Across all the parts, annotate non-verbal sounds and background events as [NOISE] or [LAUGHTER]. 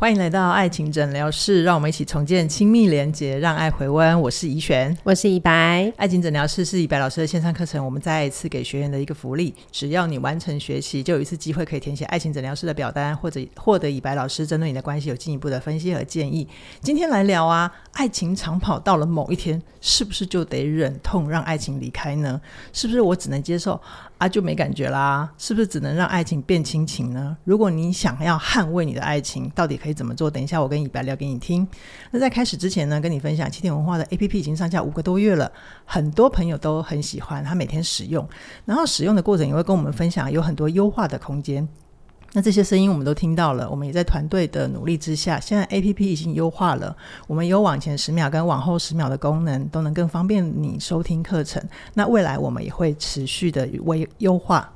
欢迎来到爱情诊疗室，让我们一起重建亲密连结，让爱回温。我是怡璇，我是以白。爱情诊疗室是以白老师的线上课程，我们再一次给学员的一个福利，只要你完成学习，就有一次机会可以填写爱情诊疗室的表单，或者获得以白老师针对你的关系有进一步的分析和建议。今天来聊啊，爱情长跑到了某一天，是不是就得忍痛让爱情离开呢？是不是我只能接受啊就没感觉啦？是不是只能让爱情变亲情呢？如果你想要捍卫你的爱情，到底可以？怎么做？等一下，我跟以白聊给你听。那在开始之前呢，跟你分享七点文化的 APP 已经上架五个多月了，很多朋友都很喜欢，他每天使用，然后使用的过程也会跟我们分享有很多优化的空间。那这些声音我们都听到了，我们也在团队的努力之下，现在 APP 已经优化了，我们有往前十秒跟往后十秒的功能，都能更方便你收听课程。那未来我们也会持续的为优化。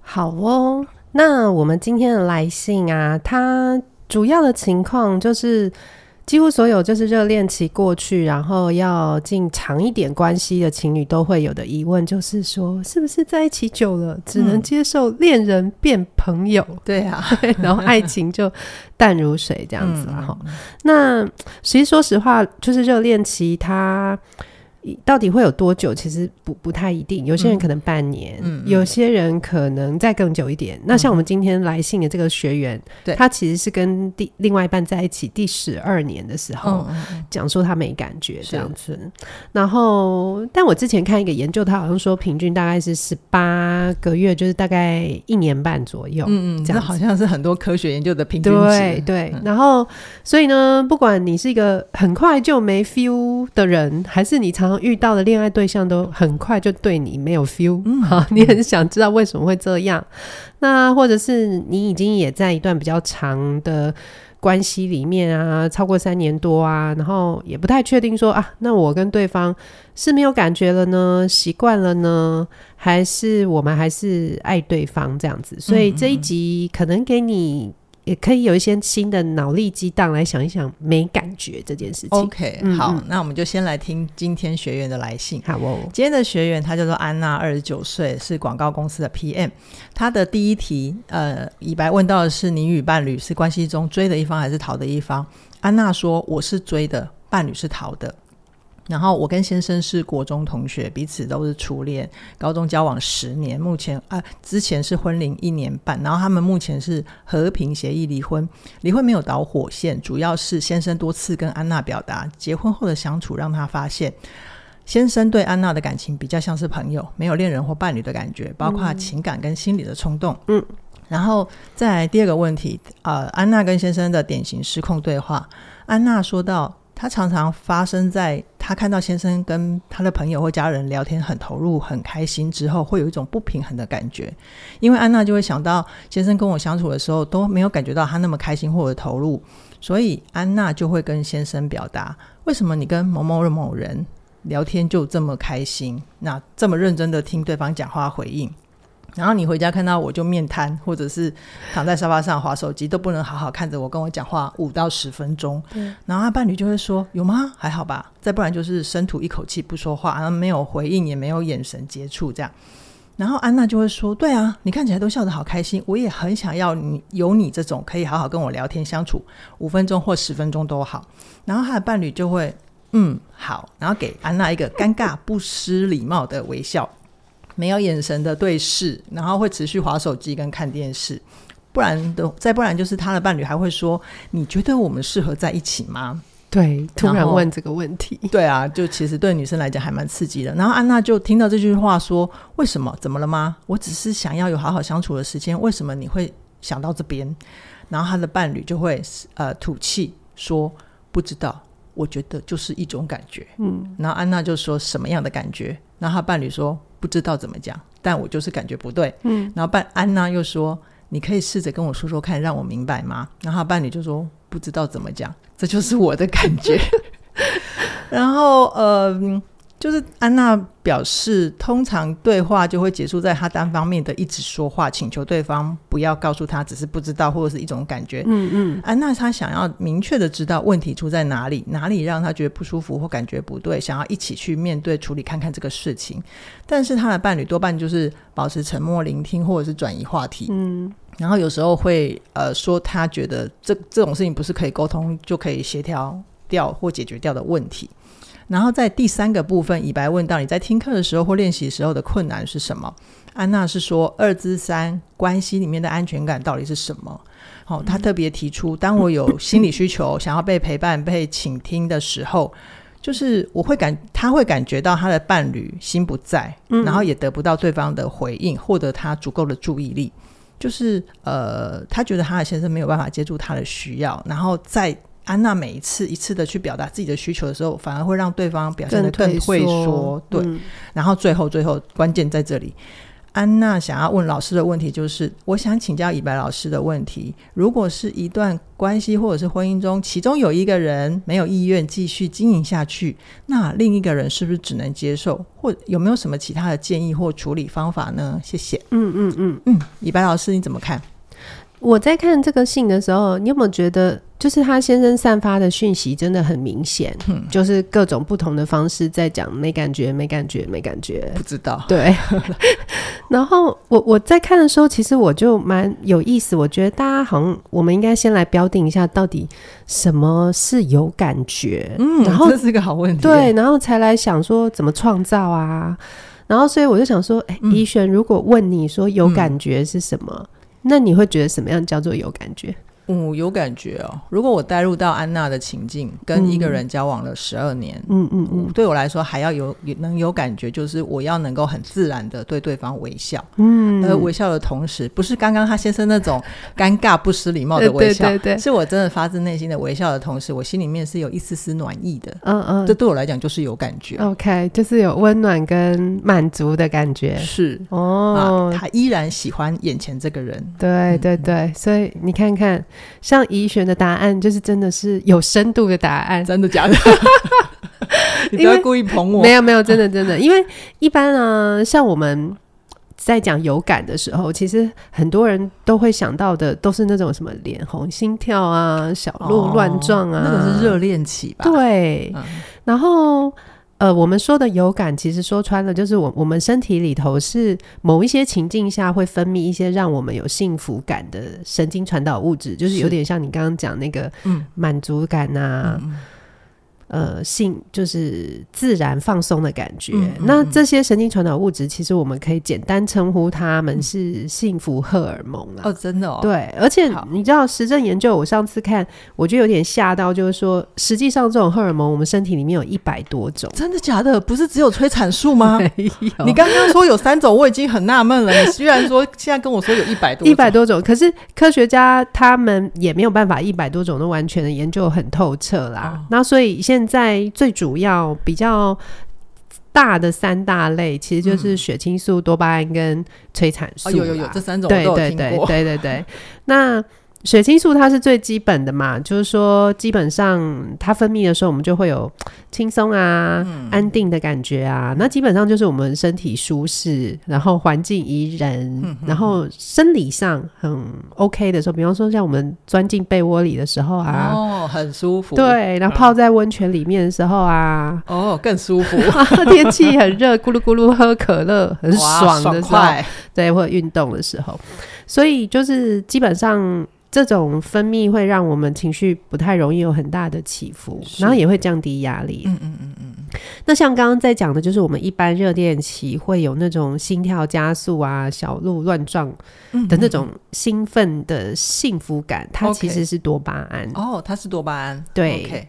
好哦，那我们今天的来信啊，它。主要的情况就是，几乎所有就是热恋期过去，然后要进长一点关系的情侣都会有的疑问，就是说，是不是在一起久了，只能接受恋人变朋友？嗯、[LAUGHS] 对啊，[LAUGHS] 然后爱情就淡如水这样子。哈、嗯，那其实说实话，就是热恋期它。到底会有多久？其实不不太一定。有些人可能半年，嗯、有些人可能再更久一点。嗯、那像我们今天来信的这个学员，他其实是跟第另外一半在一起第十二年的时候，讲、嗯、说他没感觉这样子。然后，但我之前看一个研究，他好像说平均大概是十八个月，就是大概一年半左右。嗯嗯，这好像是很多科学研究的平均值。对对、嗯。然后，所以呢，不管你是一个很快就没 feel 的人，还是你常遇到的恋爱对象都很快就对你没有 feel，嗯，好，[LAUGHS] 你很想知道为什么会这样，那或者是你已经也在一段比较长的关系里面啊，超过三年多啊，然后也不太确定说啊，那我跟对方是没有感觉了呢，习惯了呢，还是我们还是爱对方这样子？所以这一集可能给你。也可以有一些新的脑力激荡来想一想没感觉这件事情。OK，好，那我们就先来听今天学员的来信。好哦，今天的学员他叫做安娜，二十九岁，是广告公司的 PM。他的第一题，呃，以白问到的是你与伴侣是关系中追的一方还是逃的一方？安娜说我是追的，伴侣是逃的。然后我跟先生是国中同学，彼此都是初恋，高中交往十年，目前啊之前是婚龄一年半，然后他们目前是和平协议离婚，离婚没有导火线，主要是先生多次跟安娜表达结婚后的相处让他发现，先生对安娜的感情比较像是朋友，没有恋人或伴侣的感觉，包括情感跟心理的冲动。嗯，然后再来第二个问题，呃，安娜跟先生的典型失控对话，安娜说到。他常常发生在他看到先生跟他的朋友或家人聊天很投入、很开心之后，会有一种不平衡的感觉。因为安娜就会想到先生跟我相处的时候都没有感觉到他那么开心或者投入，所以安娜就会跟先生表达：为什么你跟某某某人聊天就这么开心？那这么认真的听对方讲话回应。然后你回家看到我就面瘫，或者是躺在沙发上划手机，都不能好好看着我跟我讲话五到十分钟。然后他伴侣就会说：“有吗？还好吧。”再不然就是深吐一口气不说话，然后没有回应，也没有眼神接触这样。然后安娜就会说：“对啊，你看起来都笑得好开心，我也很想要你有你这种可以好好跟我聊天相处五分钟或十分钟都好。”然后他的伴侣就会：“嗯，好。”然后给安娜一个尴尬不失礼貌的微笑。没有眼神的对视，然后会持续划手机跟看电视，不然的再不然就是他的伴侣还会说：“你觉得我们适合在一起吗？”对，突然问这个问题，对啊，就其实对女生来讲还蛮刺激的。然后安娜就听到这句话说：“为什么？怎么了吗？我只是想要有好好相处的时间，为什么你会想到这边？”然后他的伴侣就会呃吐气说：“不知道，我觉得就是一种感觉。”嗯，然后安娜就说：“什么样的感觉？”然后他伴侣说。不知道怎么讲，但我就是感觉不对。嗯，然后伴安娜又说：“你可以试着跟我说说看，让我明白吗？”然后伴侣就说：“不知道怎么讲，这就是我的感觉。[LAUGHS] ”然后呃，就是安娜表示，通常对话就会结束在她单方面的一直说话，请求对方不要告诉她只是不知道或者是一种感觉。嗯嗯，安娜她想要明确的知道问题出在哪里，哪里让她觉得不舒服或感觉不对，想要一起去面对处理看看这个事情。但是她的伴侣多半就是保持沉默聆听或者是转移话题。嗯，然后有时候会呃说他觉得这这种事情不是可以沟通就可以协调掉或解决掉的问题。然后在第三个部分，以白问到你在听课的时候或练习时候的困难是什么？安娜是说二之三关系里面的安全感到底是什么？好、哦，他特别提出，当我有心理需求，想要被陪伴、被倾听的时候，就是我会感他会感觉到他的伴侣心不在，然后也得不到对方的回应，获得他足够的注意力，就是呃，他觉得他的先生没有办法接住他的需要，然后在。安娜每一次一次的去表达自己的需求的时候，反而会让对方表现的更退缩。对，嗯、然后最后最后关键在这里，安娜想要问老师的问题就是：我想请教以白老师的问题，如果是一段关系或者是婚姻中，其中有一个人没有意愿继续经营下去，那另一个人是不是只能接受？或有没有什么其他的建议或处理方法呢？谢谢。嗯嗯嗯嗯，以白老师你怎么看？我在看这个信的时候，你有没有觉得，就是他先生散发的讯息真的很明显，嗯，就是各种不同的方式在讲没感觉、没感觉、没感觉，不知道。对。[LAUGHS] 然后我我在看的时候，其实我就蛮有意思。我觉得大家好像我们应该先来标定一下，到底什么是有感觉？嗯，然后这是个好问题。对，然后才来想说怎么创造啊。然后所以我就想说，哎、欸，怡璇，如果问你说有感觉是什么？嗯那你会觉得什么样叫做有感觉？嗯，有感觉哦。如果我带入到安娜的情境，跟一个人交往了十二年，嗯嗯嗯，对我来说还要有能有感觉，就是我要能够很自然的对对方微笑，嗯，而微笑的同时，不是刚刚他先生那种 [LAUGHS] 尴尬不失礼貌的微笑，对对。对，是我真的发自内心的微笑的同时，我心里面是有一丝丝暖意的，嗯嗯，这对我来讲就是有感觉，OK，就是有温暖跟满足的感觉，是哦，他依然喜欢眼前这个人，对对对，所以你看看。像怡璇的答案，就是真的是有深度的答案，真的假的？[LAUGHS] 你不要故意捧我，没有没有，真的真的，因为一般啊，像我们在讲有感的时候，其实很多人都会想到的都是那种什么脸红、心跳啊、小鹿乱撞啊，哦、那个是热恋期吧？对，嗯、然后。呃，我们说的有感，其实说穿了就是我我们身体里头是某一些情境下会分泌一些让我们有幸福感的神经传导物质，就是有点像你刚刚讲那个满足感啊。嗯嗯呃，性就是自然放松的感觉。嗯嗯嗯，那这些神经传导物质，其实我们可以简单称呼它们是幸福荷尔蒙啊。哦，真的哦。对，而且你知道实证研究，我上次看，我就有点吓到，就是说，实际上这种荷尔蒙，我们身体里面有一百多种。真的假的？不是只有催产素吗？没有。你刚刚说有三种，我已经很纳闷了。你居然说现在跟我说有一百多，一百多种。可是科学家他们也没有办法一百多种都完全的研究很透彻啦。哦、那所以现现在最主要比较大的三大类，其实就是血清素、多巴胺跟催产素。有有有，这三种。对对对对对对，那。血清素它是最基本的嘛，就是说基本上它分泌的时候，我们就会有轻松啊、嗯、安定的感觉啊。那基本上就是我们身体舒适，然后环境宜人，嗯、然后生理上很 OK 的时候，比方说像我们钻进被窝里的时候啊，哦，很舒服。对，然后泡在温泉里面的时候啊，哦，更舒服。[LAUGHS] 天气很热，咕噜咕噜喝可乐，很爽的时候，对，或者运动的时候，所以就是基本上。这种分泌会让我们情绪不太容易有很大的起伏，然后也会降低压力。嗯嗯嗯嗯。那像刚刚在讲的，就是我们一般热恋期会有那种心跳加速啊、小鹿乱撞的那种兴奋的幸福感，嗯嗯，它其实是多巴胺。哦，它是多巴胺。对。Okay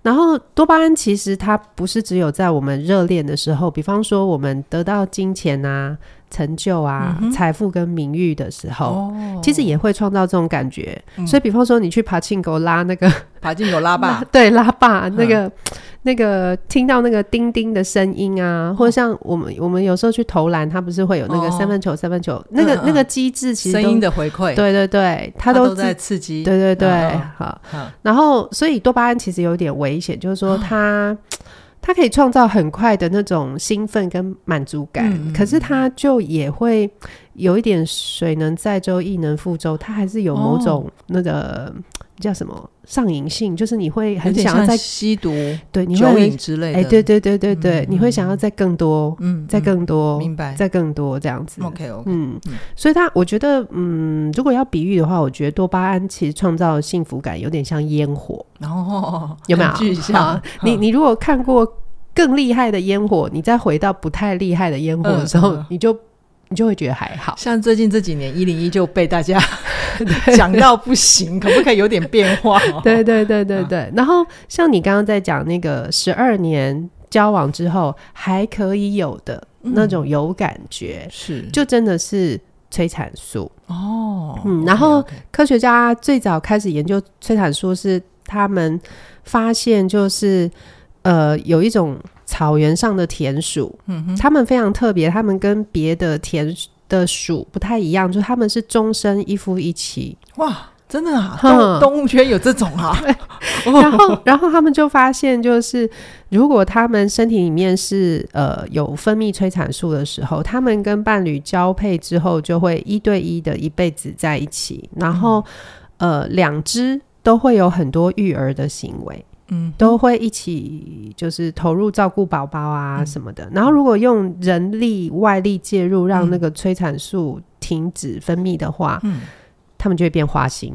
然后多巴胺其实它不是只有在我们热恋的时候，比方说我们得到金钱啊。成就啊，财富跟名誉的时候，哦、其实也会创造这种感觉。嗯、所以，比方说你去爬进狗拉那个 [LAUGHS] 爬进狗拉霸，[LAUGHS] 对拉霸那个、嗯、那个听到那个叮叮的声音啊，或者像我们我们有时候去投篮，它不是会有那个三分球、三分球，哦、那个、那个机制，其实声音的回馈，对对对，它都，在刺激，对对对，嗯、好。嗯、然后，所以多巴胺其实有点危险，就是说它。哦它可以创造很快的那种兴奋跟满足感，嗯、可是它就也会有一点水能载舟，亦能覆舟，它还是有某种那个。哦叫什么上瘾性？就是你会很想要再吸毒，对，你酒瘾之类的。哎，对对对对对，你会想要再更多，嗯，再更多，明白，再更多这样子。OK OK，嗯，所以他我觉得，嗯，如果要比喻的话，我觉得多巴胺其实创造幸福感有点像烟火，然后有没有？[LAUGHS] 你你如果看过更厉害的烟火，你再回到不太厉害的烟火的时候，你就。你就会觉得还好，像最近这几年一零一就被大家讲到不行，可不可以有点变化？[LAUGHS] 对对对对对。啊、然后像你刚刚在讲那个十二年交往之后还可以有的那种有感觉，是、嗯、就真的是催产素哦。嗯，然后科学家最早开始研究催产素是他们发现就是呃有一种。草原上的田鼠，嗯哼，它们非常特别，他们跟别的田的鼠不太一样，就是它们是终身一夫一妻。哇，真的啊？动动物圈有这种啊？[LAUGHS] [LAUGHS] 然后，然后他们就发现，就是如果他们身体里面是呃有分泌催产素的时候，他们跟伴侣交配之后，就会一对一的一辈子在一起，然后、嗯、呃两只都会有很多育儿的行为。嗯，都会一起就是投入照顾宝宝啊什么的。嗯、然后如果用人力外力介入，让那个催产素停止分泌的话，嗯，他们就会变花心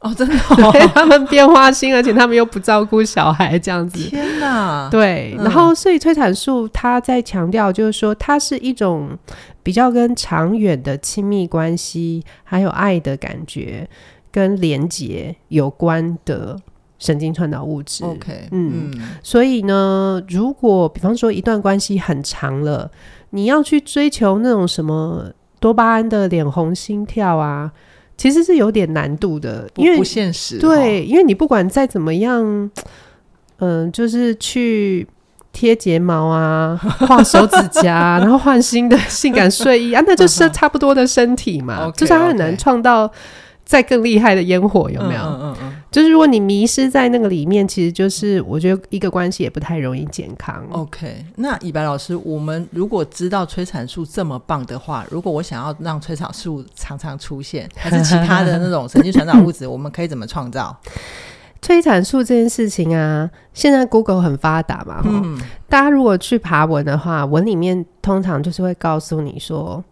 哦，真的、哦，[LAUGHS] 对，他们变花心，而且他们又不照顾小孩，这样子。天哪，对。然后，所以催产素它在强调，就是说它是一种比较跟长远的亲密关系，还有爱的感觉跟连结有关的。神经传导物质，OK，嗯，嗯，所以呢，如果比方说一段关系很长了，你要去追求那种什么多巴胺的脸红心跳啊，其实是有点难度的，因为不现实。对，哦、因为你不管再怎么样，嗯、呃，就是去贴睫毛啊，[LAUGHS] 画手指甲，然后换新的性感睡衣啊，那就是 [LAUGHS] 差不多的身体嘛，就是它很难创造。再更厉害的烟火有没有？嗯嗯嗯，就是如果你迷失在那个里面，其实就是我觉得一个关系也不太容易健康。OK，那以白老师，我们如果知道催产素这么棒的话，如果我想要让催产素常常出现，还是其他的那种神经传导物质，我们可以怎么创造？[LAUGHS] 催产素这件事情啊，现在 Google 很发达嘛，嗯，大家如果去爬文的话，文里面通常就是会告诉你说。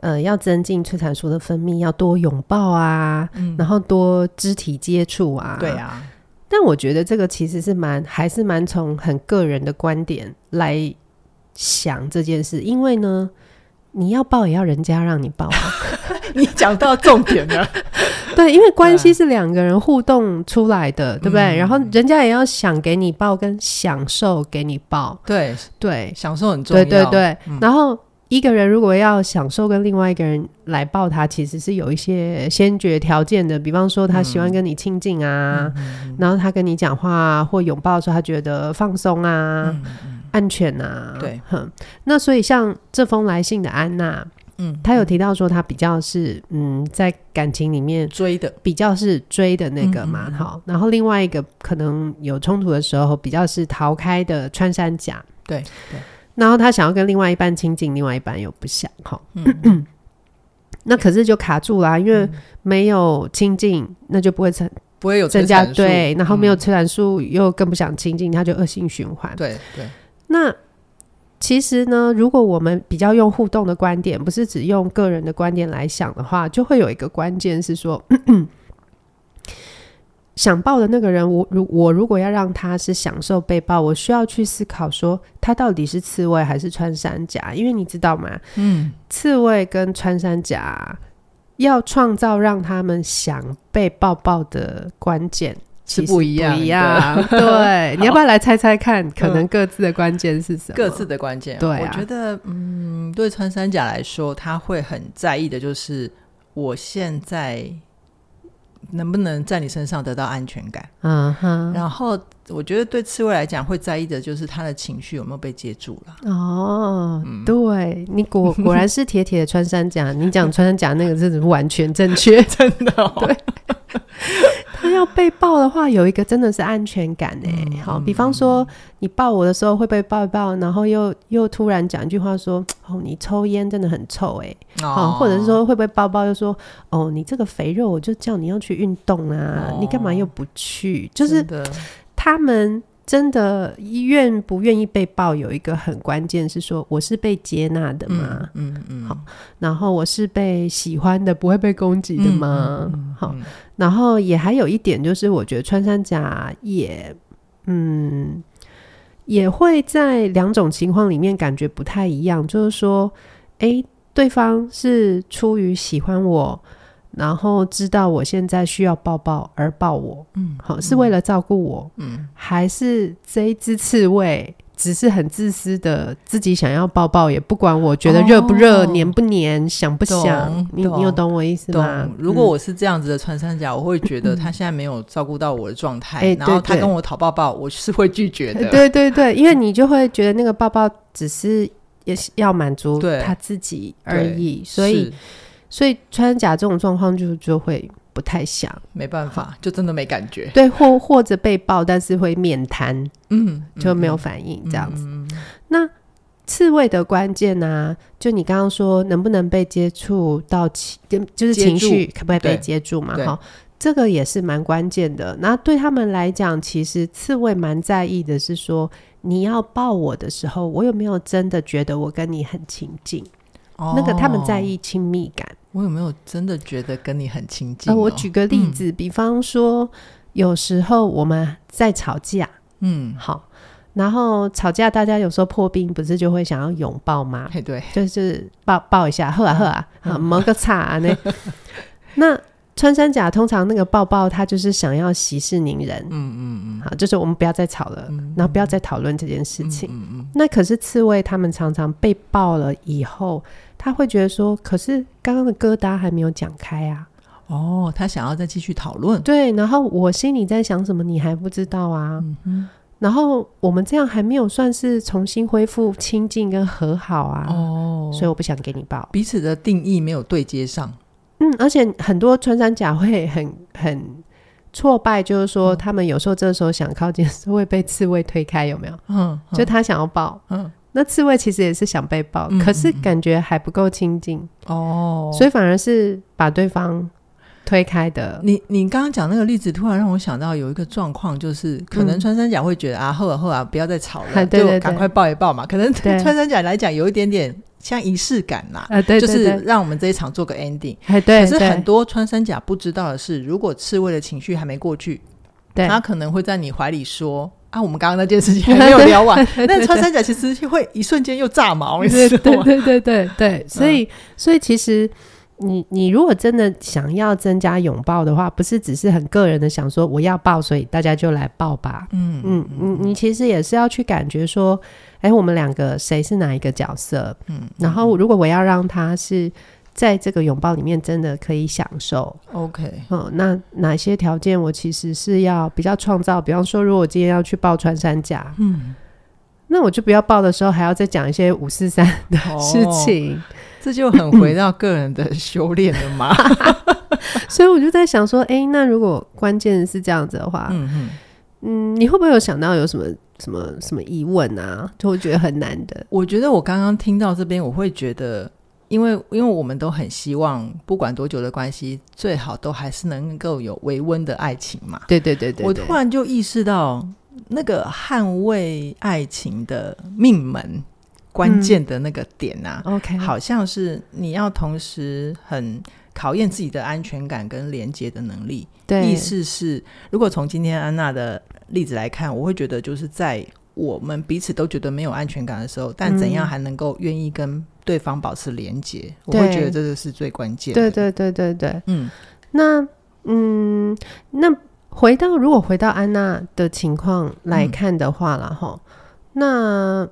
呃，要增进催产素的分泌，要多拥抱啊，嗯、然后多肢体接触啊。对啊，但我觉得这个其实是蛮，还是蛮从很个人的观点来想这件事。因为呢，你要抱也要人家让你抱。[LAUGHS] 你讲到重点了。[LAUGHS] 对，因为关系是两个人互动出来的，对，对不对？嗯、然后人家也要想给你抱，跟享受给你抱。对对，对享受很重要。对对对，嗯、然后。一个人如果要享受跟另外一个人来抱他，其实是有一些先决条件的。比方说，他喜欢跟你亲近啊，嗯、然后他跟你讲话或拥抱的时候，他觉得放松啊、嗯嗯、安全啊。对，哼。那所以像这封来信的安娜，嗯，她有提到说，她比较是嗯，在感情里面追的，比较是追的那个嘛，好。然后另外一个可能有冲突的时候，比较是逃开的穿山甲。对对。然后他想要跟另外一半亲近，另外一半又不想哈。嗯、[CLEARS THROAT] 那可是就卡住啦，因为没有亲近，嗯、那就不会增不会有增加对，然后没有催产素，又更不想亲近，他就恶性循环。对对。那其实呢，如果我们比较用互动的观点，不是只用个人的观点来想的话，就会有一个关键是说。[CLEARS THROAT] 想抱的那个人，我如我如果要让他是享受被抱，我需要去思考说，他到底是刺猬还是穿山甲？因为你知道吗？嗯，刺猬跟穿山甲要创造让他们想被抱抱的关键是不一样，不一样。对，你要不要来猜猜看？可能各自的关键是什么？各自的关键，对、啊，我觉得，嗯，对穿山甲来说，他会很在意的就是我现在。能不能在你身上得到安全感？嗯哼，然后我觉得对刺猬来讲，会在意的就是他的情绪有没有被接住了。哦，嗯、对你果果然是铁铁的穿山甲，你讲穿山甲那个字是完全正确，[LAUGHS] 真的、哦。对，他要被抱的话，有一个真的是安全感哎。嗯、好，比方说你抱我的时候会被抱一抱，然后又又突然讲一句话说：“哦，你抽烟真的很臭哎。哦”好，或者是说会不会抱抱又说：“哦，你这个肥肉，我就叫你要去运动啊，哦、你干嘛又不去？”就是。他们真的愿不愿意被抱，有一个很关键是说，我是被接纳的吗？嗯嗯，嗯好，然后我是被喜欢的，不会被攻击的吗？好，然后也还有一点就是，我觉得穿山甲也，嗯，也会在两种情况里面感觉不太一样，就是说，诶，对方是出于喜欢我。然后知道我现在需要抱抱而抱我，嗯，好，是为了照顾我，嗯，还是这一只刺猬只是很自私的自己想要抱抱，也不管我觉得热不热、哦、黏不黏、想不想，你你有懂我意思吗？如果我是这样子的穿山甲，我会觉得 [CLEARS THROAT] 他现在没有照顾到我的状态，嗯、然后他跟我讨抱抱，我是会拒绝的。对对对，因为你就会觉得那个抱抱只是也要满足他自己而已，所以。所以穿甲这种状况就就会不太想，没办法，就真的没感觉。对，或或者被抱，但是会面瘫，嗯，就没有反应这样子。那刺猬的关键呢、啊？就你刚刚说能不能被接触到情，就是情绪可不可以被接住嘛？哈，这个也是蛮关键的。那对他们来讲，其实刺猬蛮在意的是说，你要抱我的时候，我有没有真的觉得我跟你很亲近？哦、那个他们在意亲密感。我有没有真的觉得跟你很亲近、哦？呃，我举个例子，嗯、比方说，有时候我们在吵架，嗯，好，然后吵架，大家有时候破冰，不是就会想要拥抱吗？对，就是抱抱一下，喝啊喝啊，啊，摸个擦啊那。[LAUGHS] 那穿山甲通常那个抱抱，他就是想要息事宁人，嗯嗯嗯，好，就是我们不要再吵了，嗯、然后不要再讨论这件事情。嗯嗯嗯、那可是刺猬，他们常常被抱了以后。他会觉得说：“可是刚刚的疙瘩还没有讲开啊！”哦，他想要再继续讨论。对，然后我心里在想什么，你还不知道啊？然后我们这样还没有算是重新恢复亲近跟和好啊！哦，所以我不想给你报。彼此的定义没有对接上。嗯，而且很多穿山甲会很很挫败，就是说他们有时候这时候想靠近，是会被刺猬推开，有没有？嗯，就他想要抱，嗯。那刺猬其实也是想被抱，嗯、可是感觉还不够亲近哦，所以反而是把对方推开的。你你刚刚讲那个例子，突然让我想到有一个状况，就是可能穿山甲会觉得、嗯、啊，后啊后啊，不要再吵了，[LAUGHS] 对对对，就赶快抱一抱嘛。可能对穿山甲来讲，有一点点像仪式感啦，啊、对对对，就是让我们这一场做个 ending。对，对，对，可是很多穿山甲不知道的是，如果刺猬的情绪还没过去，对他可能会在你怀里说。啊，我们刚刚那件事情还没有聊完，[LAUGHS] 那穿山甲其实会一瞬间又炸毛，你知道吗？对对对对对，所以、嗯、所以其实你你如果真的想要增加拥抱的话，不是只是很个人的想说我要抱，所以大家就来抱吧。嗯嗯嗯，你其实也是要去感觉说，哎，我们两个谁是哪一个角色？嗯，然后如果我要让他是。在这个拥抱里面，真的可以享受。OK，嗯，那哪些条件我其实是要比较创造？比方说，如果我今天要去报穿山甲，嗯，那我就不要报的时候还要再讲一些五四三的事情，哦，这就很回到个人的修炼了嘛。[LAUGHS] 所以我就在想说，哎，那如果关键是这样子的话，嗯，你会不会有想到有什么什么什么疑问啊？就会觉得很难的。我觉得我刚刚听到这边，我会觉得。因为，因为我们都很希望，不管多久的关系，最好都还是能够有维温的爱情嘛。对对对对，对。我突然就意识到，那个捍卫爱情的命门，关键的那个点啊，嗯，OK，好像是你要同时很考验自己的安全感跟连接的能力。对，意思是，如果从今天安娜的例子来看，我会觉得就是在。我们彼此都觉得没有安全感的时候，但怎样还能够愿意跟对方保持连接？嗯、我会觉得这个是最关键的。对对对对对，嗯，那嗯，那回到如果回到安娜的情况来看的话了哈，嗯、那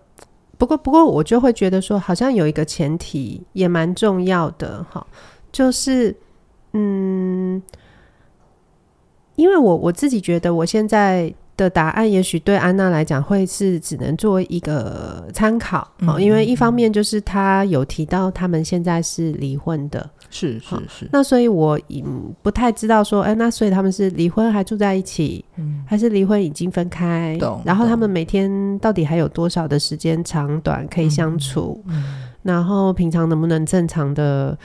不过不过我就会觉得说，好像有一个前提也蛮重要的哈，就是嗯，因为我我自己觉得我现在。的答案，也许对安娜来讲会是只能作为一个参考因为一方面就是他有提到他们现在是离婚的，是是是。那所以我嗯不太知道说，哎，那所以他们是离婚还住在一起，嗯、还是离婚已经分开？然后他们每天到底还有多少的时间长短可以相处？嗯嗯、然后平常能不能正常的，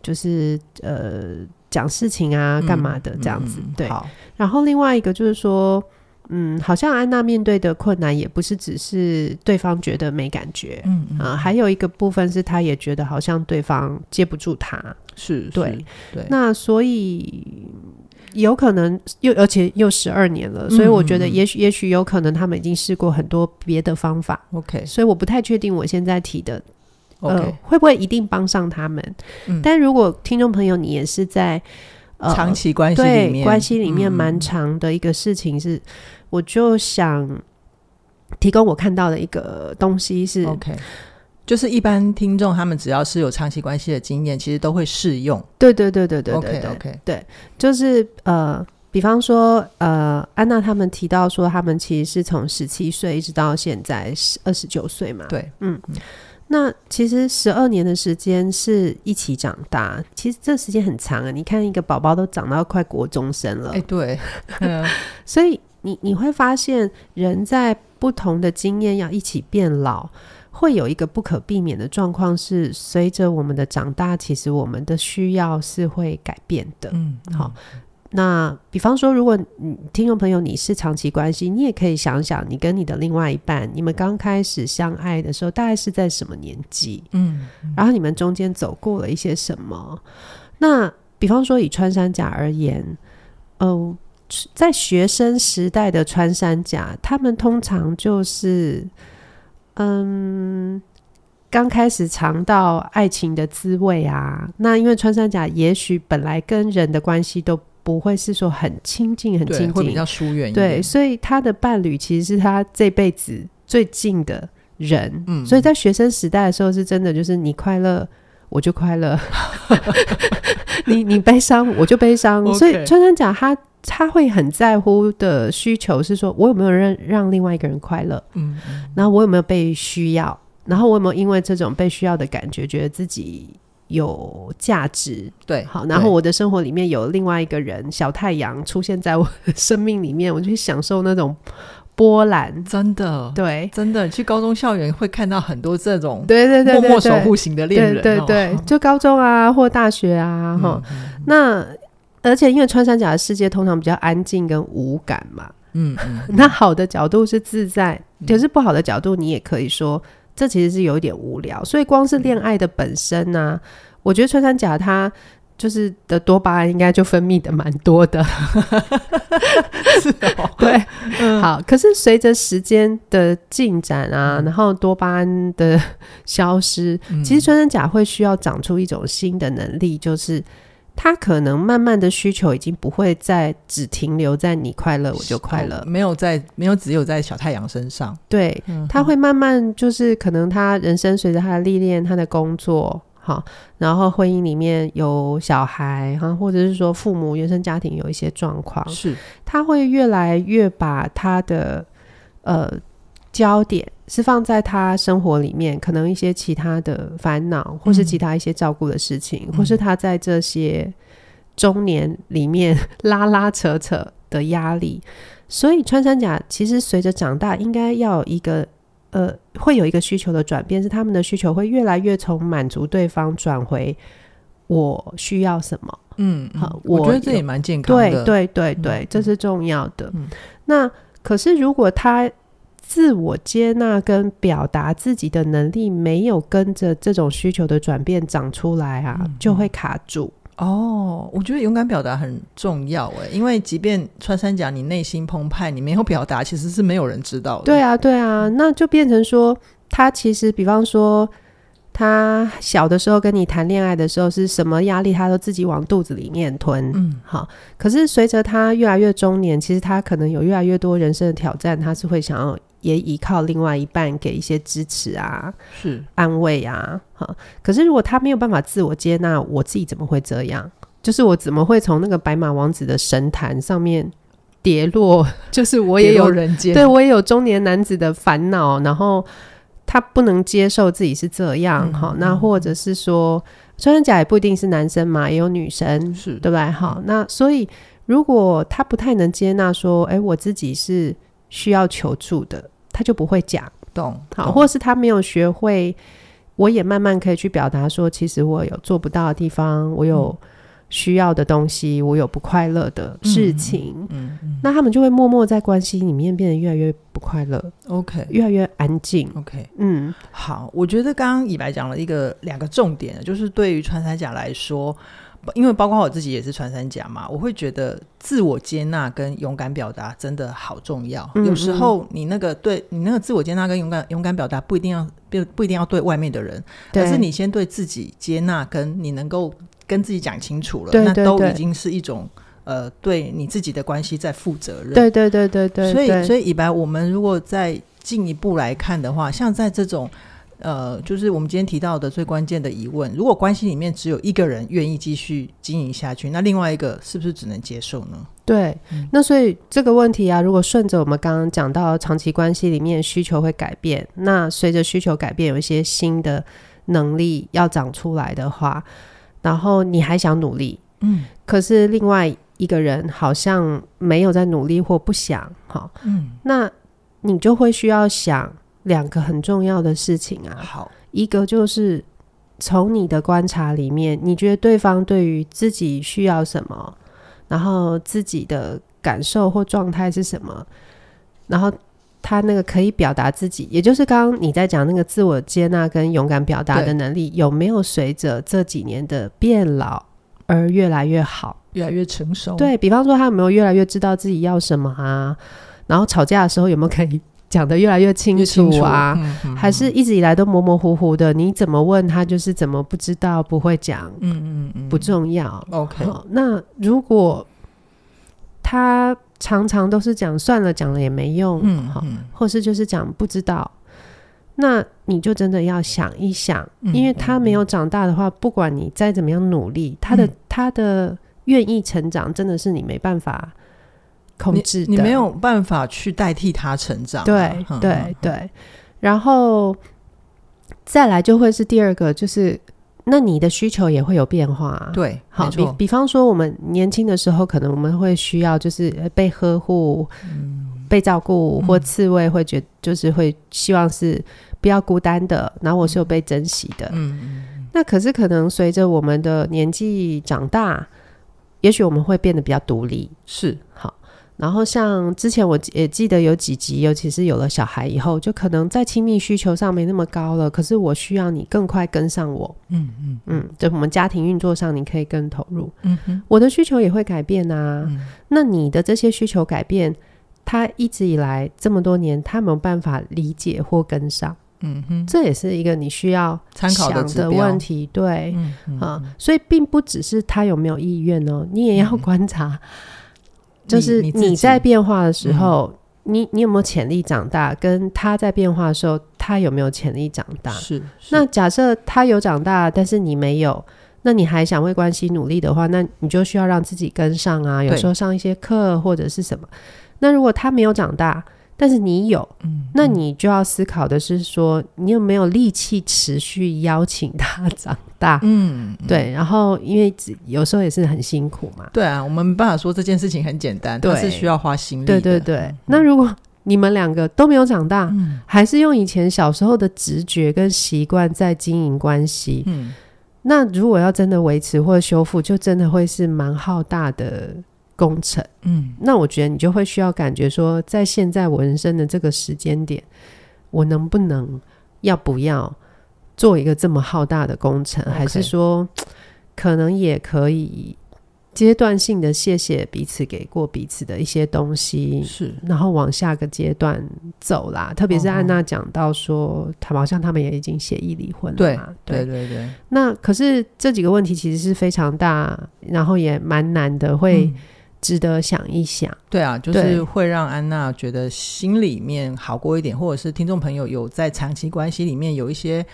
就是呃讲事情啊，干嘛的这样子？嗯、对。然后另外一个就是说。嗯，好像安娜面对的困难也不是只是对方觉得没感觉，嗯嗯、呃，还有一个部分是她也觉得好像对方接不住她，是，对，对。那所以有可能又而且又十二年了，所以我觉得也许、嗯、也许有可能他们已经试过很多别的方法，OK。所以我不太确定我现在提的呃、会不会一定帮上他们、嗯？但如果听众朋友你也是在、呃、长期关系里面，对关系里面蛮长的一个事情是。嗯我就想提供我看到的一个东西是，OK，就是一般听众他们只要是有长期关系的经验，其实都会适用。对对对对对对对 OK OK 对，就是呃，比方说呃，安娜他们提到说，他们其实是从十七岁一直到现在二十九岁嘛。对，嗯，那其实十二年的时间是一起长大，其实这时间很长啊。你看一个宝宝都长到快国中生了，哎，对，[LAUGHS] 所以。你你会发现，人在不同的经验要一起变老，会有一个不可避免的状况是，随着我们的长大，其实我们的需要是会改变的。嗯，好。那比方说，如果你听众朋友你是长期关系，你也可以想想，你跟你的另外一半，你们刚开始相爱的时候，大概是在什么年纪？嗯，然后你们中间走过了一些什么？那比方说，以穿山甲而言，呃。在学生时代的穿山甲，他们通常就是，嗯，刚开始尝到爱情的滋味啊。那因为穿山甲也许本来跟人的关系都不会是说很亲近、很亲近，会比较疏远。对，所以他的伴侣其实是他这辈子最近的人。嗯，所以在学生时代的时候，是真的就是你快乐我就快乐，[LAUGHS] 你你悲伤我就悲伤。[LAUGHS] 所以穿山甲他。他会很在乎的需求是说，我有没有让让另外一个人快乐？嗯，然后我有没有被需要？然后我有没有因为这种被需要的感觉，觉得自己有价值？对，好，然后我的生活里面有另外一个人，小太阳出现在我的生命里面，我就去享受那种波澜。真的，对，真的，去高中校园会看到很多这种对对对默默守护型的恋人，对对对，就高中啊或大学啊，哈、嗯，那。而且，因为穿山甲的世界通常比较安静跟无感嘛，嗯，嗯，那好的角度是自在，可、嗯、是不好的角度，你也可以说这其实是有一点无聊。所以，光是恋爱的本身呢、我觉得穿山甲它就是的多巴胺应该就分泌的蛮多的，是哦，对、嗯，好。可是随着时间的进展啊、嗯，然后多巴胺的消失、嗯，其实穿山甲会需要长出一种新的能力，就是。他可能慢慢的需求已经不会再只停留在你快乐我就快乐，没有在没有只有在小太阳身上。对、嗯，他会慢慢就是可能他人生随着他的历练，他的工作好，然后婚姻里面有小孩哈，或者是说父母原生家庭有一些状况，是他会越来越把他的呃。焦点是放在他生活里面，可能一些其他的烦恼，或是其他一些照顾的事情，嗯，或是他在这些中年里面拉拉扯扯的压力。所以穿山甲其实随着长大，应该要有一个呃，会有一个需求的转变，是他们的需求会越来越从满足对方转回我需要什么。嗯，好，我觉得这也蛮健康的。对对对对，嗯，这是重要的。嗯，那可是如果他自我接纳跟表达自己的能力没有跟着这种需求的转变长出来啊，嗯、就会卡住。哦，我觉得勇敢表达很重要诶，因为即便穿山甲你内心澎湃，你没有表达，其实是没有人知道的。对啊，对啊，那就变成说，他其实，比方说。他小的时候跟你谈恋爱的时候，是什么压力他都自己往肚子里面吞。嗯，好。可是随着他越来越中年，其实他可能有越来越多人生的挑战，他是会想要也依靠另外一半给一些支持啊，是。安慰啊。哈，可是如果他没有办法自我接纳，我自己怎么会这样？就是我怎么会从那个白马王子的神坛上面跌落，[LAUGHS] 就是我也有人间，对我也有中年男子的烦恼，然后他不能接受自己是这样，哈、嗯，那或者是说，穿山甲也不一定是男生嘛，也有女生，是。对不对？好，那所以如果他不太能接纳说，哎，我自己是需要求助的，他就不会讲，懂？好，或是他没有学会。我也慢慢可以去表达说，其实我有做不到的地方，我有需要的东西，我有不快乐的事情。嗯那他们就会默默在关系里面变得越来越不快乐。OK，越来越安静。OK，嗯，好，我觉得刚刚以白讲了一个两个重点，就是对于穿山甲来说。因为包括我自己也是穿山甲嘛，我会觉得自我接纳跟勇敢表达真的好重要。嗯嗯，有时候你那个对你那个自我接纳跟勇敢勇敢表达不一定要不不一定要对外面的人，而是你先对自己接纳，跟你能够跟自己讲清楚了，那都已经是一种呃对你自己的关系在负责任。对对对对对，所以所以以白，我们如果再进一步来看的话，像在这种。呃，就是我们今天提到的最关键的疑问：如果关系里面只有一个人愿意继续经营下去，那另外一个是不是只能接受呢？对，嗯、那所以这个问题啊，如果顺着我们刚刚讲到长期关系里面需求会改变，那随着需求改变，有一些新的能力要长出来的话，然后你还想努力，嗯，可是另外一个人好像没有在努力或不想，哈，嗯，那你就会需要想。两个很重要的事情啊，好，一个就是从你的观察里面，你觉得对方对于自己需要什么，然后自己的感受或状态是什么，然后他那个可以表达自己，也就是刚刚你在讲那个自我接纳跟勇敢表达的能力，有没有随着这几年的变老而越来越好，越来越成熟？对，比方说，他有没有越来越知道自己要什么啊？然后吵架的时候有没有可以？讲得越来越清楚啊，楚嗯嗯、还是一直以来都模模糊糊的？你怎么问他，就是怎么不知道，不会讲。嗯嗯嗯，不重要。OK，那如果他常常都是讲算了，讲了也没用，嗯，嗯或是就是讲不知道，那你就真的要想一想，嗯、因为他没有长大的话，不管你再怎么样努力，他的、嗯、他的愿意成长，真的是你没办法。控制你，你没有办法去代替他成长，啊。对对对，然后再来就会是第二个，就是那你的需求也会有变化，啊。对，好，比比方说我们年轻的时候，可能我们会需要就是被呵护、嗯、被照顾，或刺猬会觉就是会希望是不要孤单的，然后我是有被珍惜的。嗯嗯。那可是可能随着我们的年纪长大，也许我们会变得比较独立。是，好。然后像之前我也记得有几集，尤其是有了小孩以后，就可能在亲密需求上没那么高了。可是我需要你更快跟上我，嗯嗯嗯，就我们家庭运作上你可以更投入，嗯哼，我的需求也会改变啊。嗯、那你的这些需求改变，他一直以来这么多年，他没有办法理解或跟上，嗯哼，这也是一个你需要参考的问题，对，嗯嗯啊，所以并不只是他有没有意愿哦，你也要观察。嗯就是你在变化的时候，你你，你有没有潜力长大？跟他在变化的时候，他有没有潜力长大？是。是那假设他有长大，但是你没有，那你还想为关系努力的话，那你就需要让自己跟上啊。有时候上一些课或者是什么。那如果他没有长大，但是你有，嗯，那你就要思考的是说，你有没有力气持续邀请他长大？嗯，对。然后，因为有时候也是很辛苦嘛。对啊，我们没办法说这件事情很简单，它，是需要花心力的。对对对。嗯、那如果你们两个都没有长大，嗯、还是用以前小时候的直觉跟习惯在经营关系，嗯，那如果要真的维持或者修复，就真的会是蛮浩大的。工程，嗯，那我觉得你就会需要感觉说，在现在我人生的这个时间点，我能不能要不要做一个这么浩大的工程.还是说 [TSK] 可能也可以阶段性的谢谢彼此给过彼此的一些东西，是，然后往下个阶段走啦。特别是安娜讲到说，他们好像他们也已经协议离婚了嘛，对，对对对对。那可是这几个问题其实是非常大，然后也蛮难的，会。嗯值得想一想，对啊，就是会让安娜觉得心里面好过一点，或者是听众朋友有在长期关系里面有一些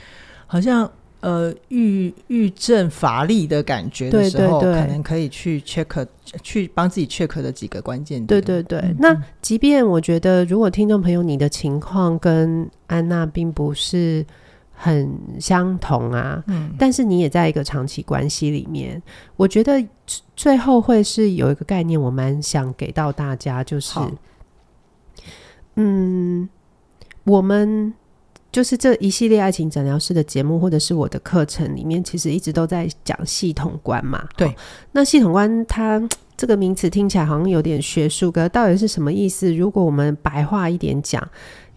好像呃郁郁症乏力的感觉的时候，对对对，可能可以去 check 去帮自己 check 的几个关键点。对对对。嗯、那即便我觉得，如果听众朋友你的情况跟安娜并不是很相同啊，嗯，但是你也在一个长期关系里面，我觉得最后会是有一个概念，我蛮想给到大家，就是，嗯，我们。就是这一系列爱情诊疗室的节目，或者是我的课程里面，其实一直都在讲系统观嘛。对，哦、那系统观它这个名词听起来好像有点学术，可到底是什么意思？如果我们白话一点讲，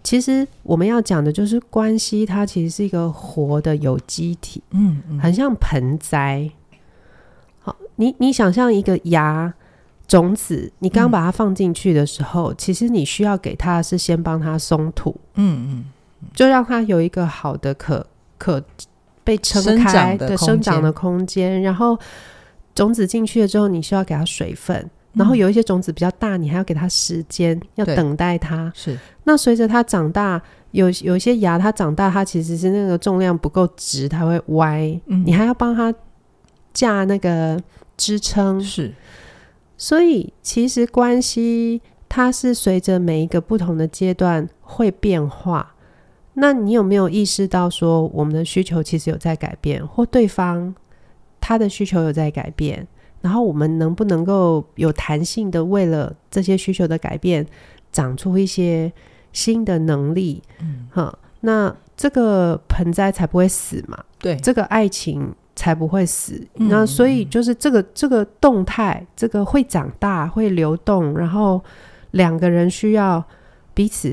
其实我们要讲的就是关系，它其实是一个活的有机体，嗯，嗯，很像盆栽。好，你你想象一个芽种子，你刚把它放进去的时候，嗯、其实你需要给它是先帮它松土，嗯嗯。就让它有一个好的可可被撑开的生长的空间，然后种子进去了之后，你需要给它水分，嗯、然后有一些种子比较大，你还要给它时间，要等待它。是，那随着它长大，有有一些芽，它长大，它其实是那个重量不够直，它会歪，嗯、你还要帮它架那个支撑。是，所以其实关系它是随着每一个不同的阶段会变化。那你有没有意识到说，我们的需求其实有在改变，或对方他的需求有在改变，然后我们能不能够有弹性的为了这些需求的改变，长出一些新的能力？嗯，哈，那这个盆栽才不会死嘛？对，这个爱情才不会死。嗯，那所以就是这个这个动态，这个会长大、会流动，然后两个人需要。彼此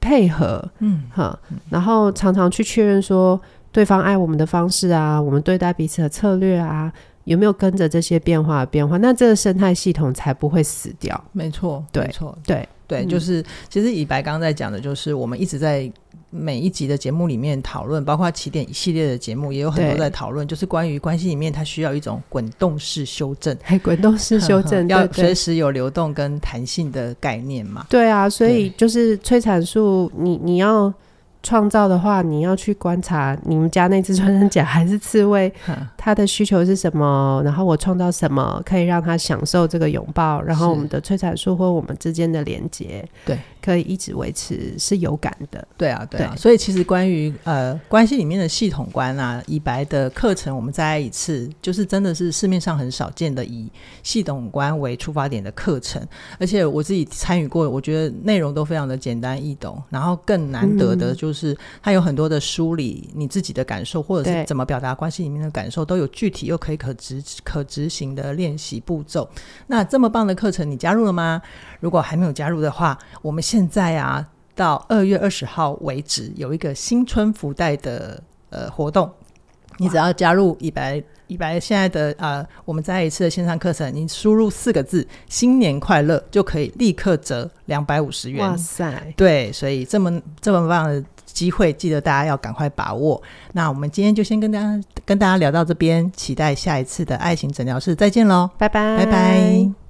配合，嗯，哈，然后常常去确认说对方爱我们的方式啊，我们对待彼此的策略啊，有没有跟着这些变化的变化？那这个生态系统才不会死掉。没错，对，没错，对，对，就是其实以白刚刚在讲的，就是我们一直在。每一集的节目里面讨论，包括起点一系列的节目，也有很多在讨论，就是关于关系里面它需要一种滚动式修正，还滚动式修正，[LAUGHS] 要随时有流动跟弹性的概念嘛。对啊，所以就是催产素，你你要。创造的话，你要去观察你们家那只穿山甲还是刺猬，[LAUGHS] 它的需求是什么？然后我创造什么可以让它享受这个拥抱？然后我们的催产素或我们之间的连接，对，可以一直维持是有感的。对啊，对啊。对，所以其实关于呃关系里面的系统观啊，以白的课程，我们再来一次，就是真的是市面上很少见的以系统观为出发点的课程，而且我自己参与过，我觉得内容都非常的简单易懂，然后更难得的就是。就是它有很多的梳理你自己的感受，或者是怎么表达关系里面的感受，都有具体又可以可执可执行的练习步骤。那这么棒的课程，你加入了吗？如果还没有加入的话，我们现在啊，到二月二十号为止，有一个新春福袋的呃活动，你只要加入以白。以白现在的呃，我们再一次的线上课程，你输入四个字“新年快乐”就可以立刻折两百五十元。哇塞！对，所以这么这么棒的机会，记得大家要赶快把握。那我们今天就先跟大家跟大家聊到这边，期待下一次的爱情诊疗室再见喽，拜拜，拜拜。